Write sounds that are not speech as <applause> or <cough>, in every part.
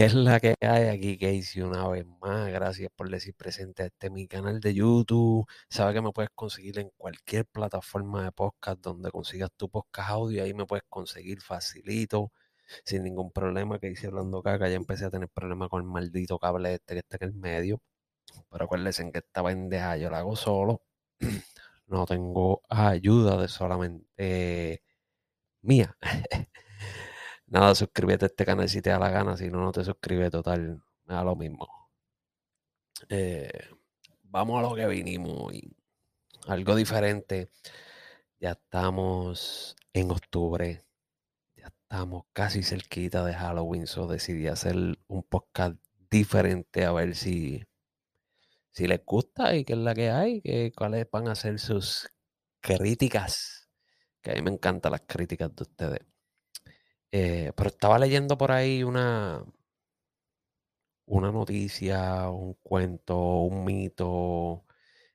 ¿Qué es la que hay aquí, Casey? Una vez más, gracias por decir presente a este mi canal de YouTube. Sabes que me puedes conseguir en cualquier plataforma de podcast donde consigas tu podcast audio. Ahí me puedes conseguir facilito, sin ningún problema. Que hice hablando que ya empecé a tener problemas con el maldito cable este que está en el medio. Pero acuérdense que esta pendeja yo la hago solo. <clears throat> No tengo ayuda de solamente mía. <laughs> Nada, suscríbete a este canal si te da la gana, si no, no te suscribes, total, me da lo mismo. Eh, vamos a lo que vinimos Algo diferente. Ya estamos en octubre. Ya estamos casi cerquita de Halloween. So decidí hacer un podcast diferente a ver si, si les gusta y qué es la que hay, que, cuáles van a ser sus críticas. Que a mí me encantan las críticas de ustedes. Eh, pero estaba leyendo por ahí una, una noticia, un cuento, un mito,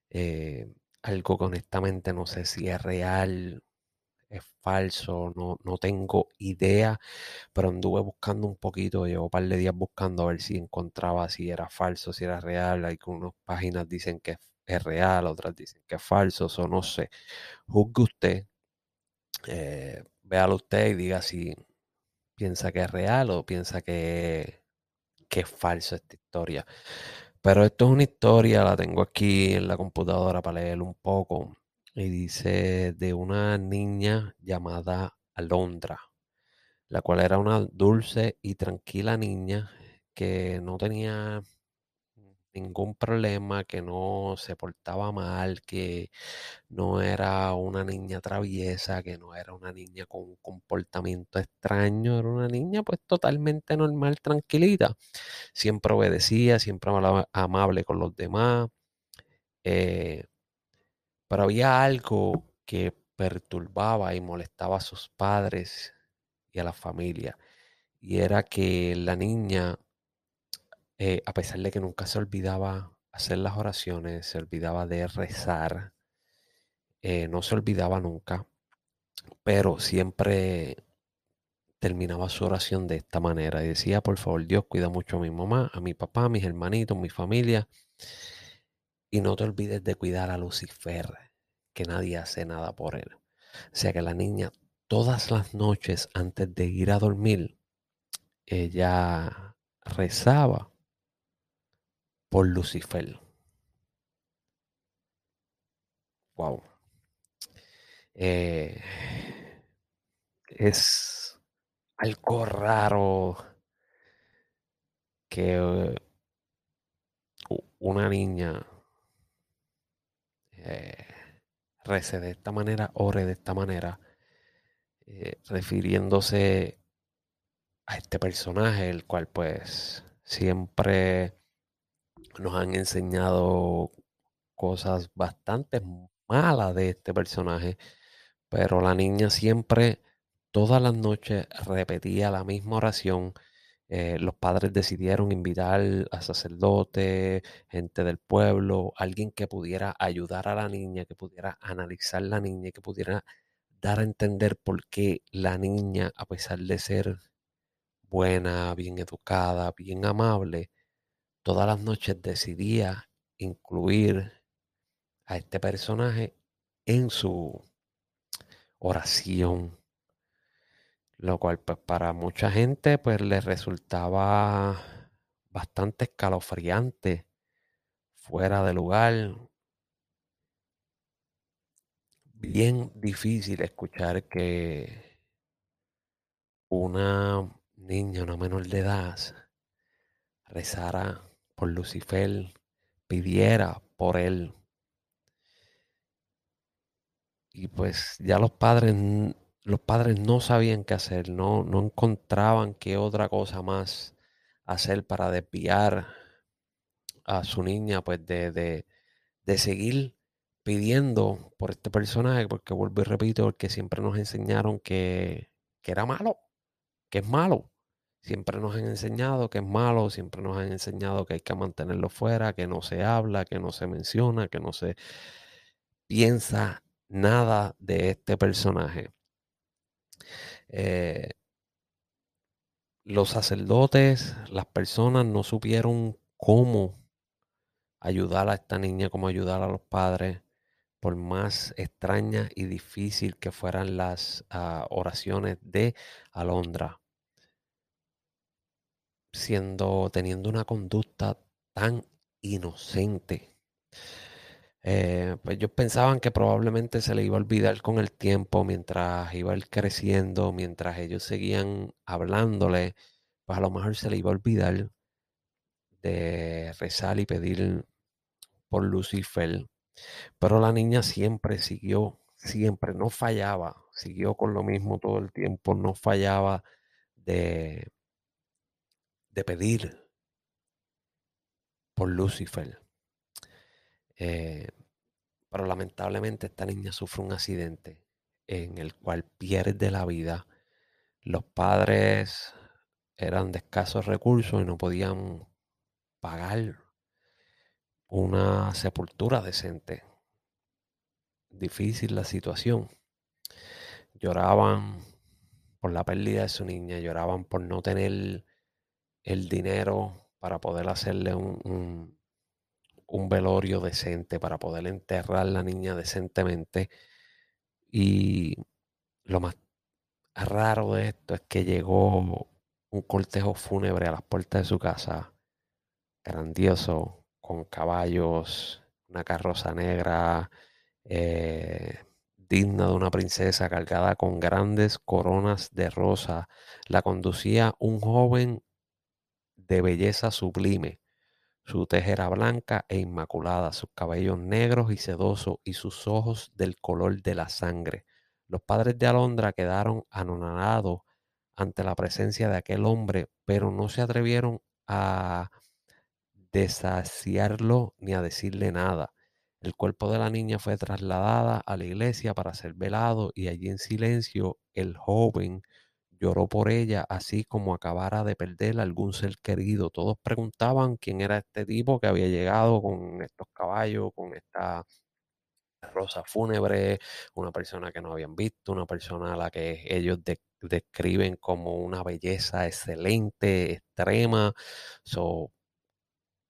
eh, algo que honestamente no sé si es real, es falso, no, no tengo idea, pero anduve buscando un poquito, llevo un par de días buscando a ver si encontraba si era falso, si era real. Algunas páginas dicen que es real, otras dicen que es falso, o no sé. Juzgue usted, eh, véalo usted y diga si, piensa que es real o piensa que, que es falso esta historia. Pero esto es una historia, la tengo aquí en la computadora para leer un poco. Y dice de una niña llamada Alondra, la cual era una dulce y tranquila niña que no tenía ningún problema, que no se portaba mal, que no era una niña traviesa, que no era una niña con un comportamiento extraño, era una niña pues totalmente normal, tranquilita. Siempre obedecía, siempre amable con los demás. Eh, pero había algo que perturbaba y molestaba a sus padres y a la familia. Y era que la niña eh, a pesar de que nunca se olvidaba hacer las oraciones, se olvidaba de rezar, eh, no se olvidaba nunca, pero siempre terminaba su oración de esta manera y decía, por favor Dios, cuida mucho a mi mamá, a mi papá, a mis hermanitos, a mi familia, y no te olvides de cuidar a Lucifer, que nadie hace nada por él. O sea que la niña todas las noches antes de ir a dormir, ella rezaba por Lucifer. Wow. Eh, es algo raro que una niña eh, rece de esta manera, ore de esta manera, eh, refiriéndose a este personaje, el cual pues siempre nos han enseñado cosas bastante malas de este personaje, pero la niña siempre, todas las noches, repetía la misma oración. Eh, los padres decidieron invitar a sacerdote, gente del pueblo, alguien que pudiera ayudar a la niña, que pudiera analizar la niña, que pudiera dar a entender por qué la niña, a pesar de ser buena, bien educada, bien amable, todas las noches decidía incluir a este personaje en su oración. Lo cual pues para mucha gente pues le resultaba bastante escalofriante, fuera de lugar. Bien difícil escuchar que una niña, una menor de edad, rezara por Lucifer, pidiera por él. Y pues ya los padres, los padres no sabían qué hacer, no, no encontraban qué otra cosa más hacer para desviar a su niña, pues de, de, de seguir pidiendo por este personaje, porque vuelvo y repito, porque siempre nos enseñaron que, que era malo, que es malo. Siempre nos han enseñado que es malo, siempre nos han enseñado que hay que mantenerlo fuera, que no se habla, que no se menciona, que no se piensa nada de este personaje. Eh, los sacerdotes, las personas no supieron cómo ayudar a esta niña, cómo ayudar a los padres, por más extrañas y difícil que fueran las uh, oraciones de Alondra, siendo, teniendo una conducta tan inocente. Eh, pues ellos pensaban que probablemente se le iba a olvidar con el tiempo, mientras iba a ir creciendo, mientras ellos seguían hablándole, pues a lo mejor se le iba a olvidar de rezar y pedir por Lucifer. Pero la niña siempre siguió, siempre, no fallaba, siguió con lo mismo todo el tiempo, no fallaba de, de pedir por Lucifer. Eh, pero lamentablemente esta niña sufre un accidente en el cual pierde la vida. Los padres eran de escasos recursos y no podían pagar una sepultura decente. Difícil la situación. Lloraban por la pérdida de su niña, lloraban por no tener el dinero para poder hacerle un, un, velorio decente, para poder enterrar a la niña decentemente. Y lo más raro de esto es que llegó un cortejo fúnebre a las puertas de su casa, grandioso, con caballos, una carroza negra, eh, digna de una princesa cargada con grandes coronas de rosa. La conducía un joven de belleza sublime. Su tejera blanca e inmaculada, sus cabellos negros y sedosos y sus ojos del color de la sangre. Los padres de Alondra quedaron anonadados ante la presencia de aquel hombre, pero no se atrevieron a desaciarlo ni a decirle nada. El cuerpo de la niña fue trasladada a la iglesia para ser velado y allí en silencio el joven lloró por ella, así como acabara de perder algún ser querido. Todos preguntaban quién era este tipo que había llegado con estos caballos, con esta rosa fúnebre, una persona que no habían visto, una persona a la que ellos describen como una belleza excelente, extrema. So,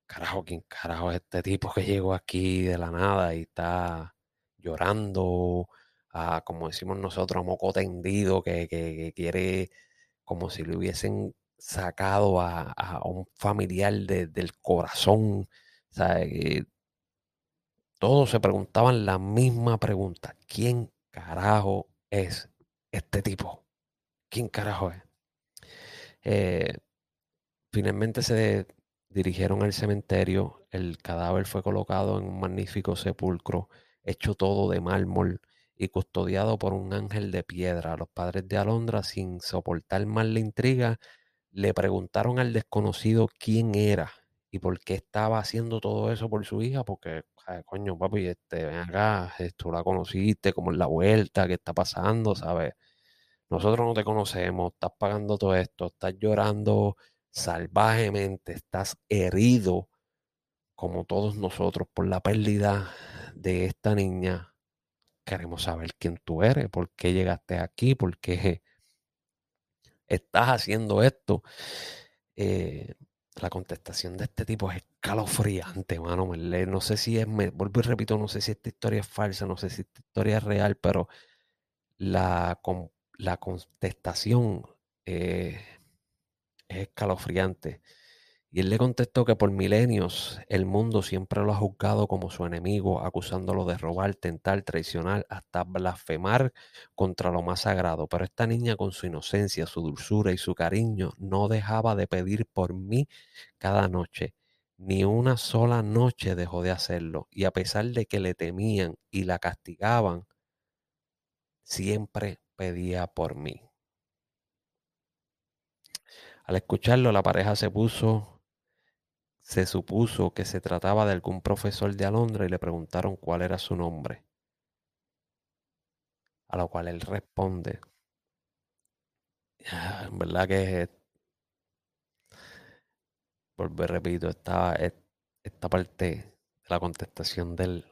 carajo, ¿quién carajo es este tipo que llegó aquí de la nada y está llorando, a, como decimos nosotros, a moco tendido, que, quiere como si le hubiesen sacado a, un familiar del corazón? todos se preguntaban la misma pregunta. ¿Quién carajo es este tipo? ¿Quién carajo es? Eh, finalmente se dirigieron al cementerio. El cadáver fue colocado en un magnífico sepulcro, hecho todo de mármol y custodiado por un ángel de piedra. Los padres de Alondra, sin soportar más la intriga, le preguntaron al desconocido quién era y por qué estaba haciendo todo eso por su hija, porque, coño, papi, este, ven acá, tú la conociste, como en la vuelta, qué está pasando, ¿sabes? Nosotros no te conocemos, estás pagando todo esto, estás llorando salvajemente, estás herido como todos nosotros por la pérdida de esta niña. Queremos saber quién tú eres, por qué llegaste aquí, por qué estás haciendo esto. Eh, la contestación de este tipo es escalofriante, mano. No sé si es, me, vuelvo y repito, no sé si esta historia es falsa, no sé si esta historia es real, pero la, la contestación eh, es escalofriante. Y él le contestó que por milenios el mundo siempre lo ha juzgado como su enemigo, acusándolo de robar, tentar, traicionar, hasta blasfemar contra lo más sagrado. Pero esta niña con su inocencia, su dulzura y su cariño no dejaba de pedir por mí cada noche. Ni una sola noche dejó de hacerlo. Y a pesar de que le temían y la castigaban, siempre pedía por mí. Al escucharlo, la pareja se puso, se supuso que se trataba de algún profesor de Alondra y le preguntaron cuál era su nombre. A lo cual él responde, en verdad que, volver, repito, esta, esta parte de la contestación del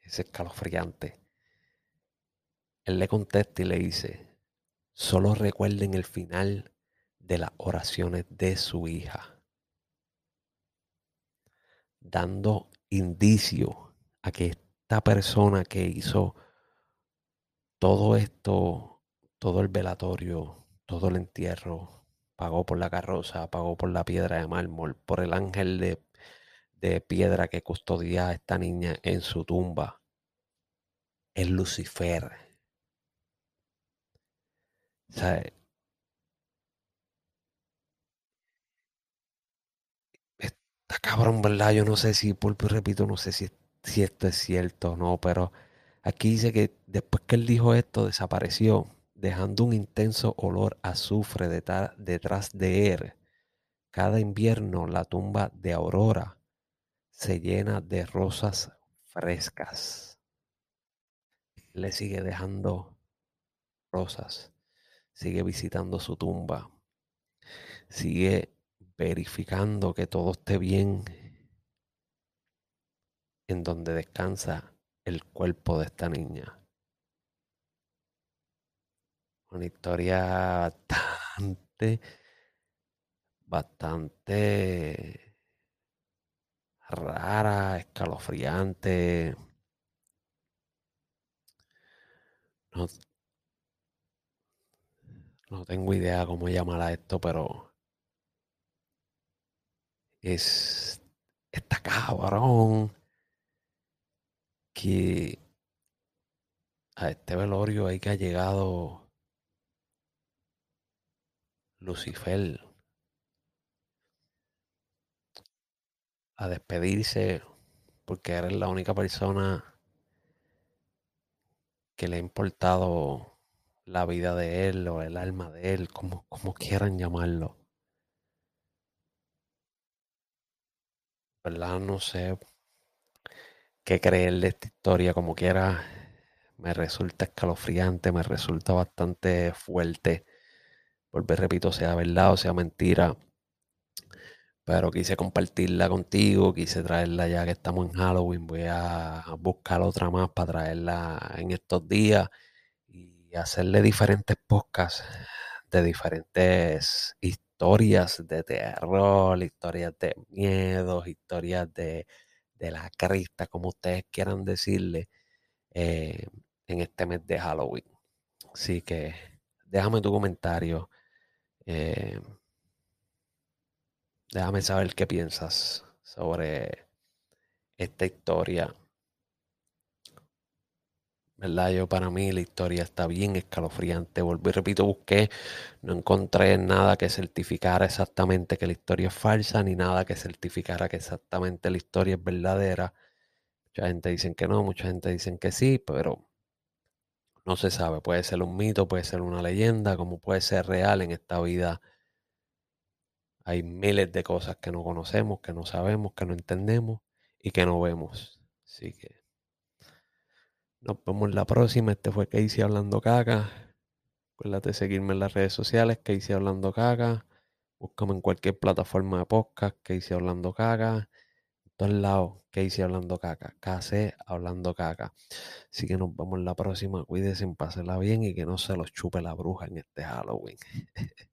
es escalofriante. Él le contesta y le dice, solo recuerden el final de las oraciones de su hija, dando indicio a que esta persona que hizo todo esto, todo el velatorio, todo el entierro, pagó por la carroza, pagó por la piedra de mármol, por el ángel de, de piedra que custodia a esta niña en su tumba, es Lucifer. Está cabrón, ¿verdad? Yo no sé si, por repito, no sé si, si esto es cierto o no, pero aquí dice que después que él dijo esto, desapareció, dejando un intenso olor a azufre detrás de él. Cada invierno la tumba de Aurora se llena de rosas frescas. Le sigue dejando rosas, sigue visitando su tumba, sigue verificando que todo esté bien en donde descansa el cuerpo de esta niña. Una historia bastante, bastante rara, escalofriante. No, no tengo idea cómo llamará esto, pero es está cabrón que a este velorio hay que ha llegado Lucifer a despedirse porque eres la única persona que le ha importado la vida de él o el alma de él, como, como quieran llamarlo. ¿Verdad? No sé qué creer de esta historia, como quiera. Me resulta escalofriante, me resulta bastante fuerte. Volver, repito, sea verdad o sea mentira. Pero quise compartirla contigo, quise traerla ya que estamos en Halloween. Voy a buscar otra más para traerla en estos días y hacerle diferentes podcasts de diferentes historias de terror, historias de miedos, historias de, de la crista, como ustedes quieran decirle, eh, en este mes de Halloween. Así que déjame tu comentario. Eh, déjame saber qué piensas sobre esta historia. ¿Verdad? Yo para mí la historia está bien escalofriante. Volví, repito, busqué, no encontré nada que certificara exactamente que la historia es falsa, ni nada que certificara que exactamente la historia es verdadera. Mucha gente dice que no, mucha gente dice que sí, pero no se sabe. Puede ser un mito, puede ser una leyenda, como puede ser real en esta vida. Hay miles de cosas que no conocemos, que no sabemos, que no entendemos y que no vemos. Así que nos vemos la próxima. Este fue Casey Hablando Caca. Acuérdate de seguirme en las redes sociales, Casey Hablando Caca. Búscame en cualquier plataforma de podcast, Casey Hablando Caca. En todos lados, Casey Hablando Caca. KC Hablando Caca. Así que nos vemos la próxima. Cuídense, pásenla bien y que no se los chupe la bruja en este Halloween. <laughs>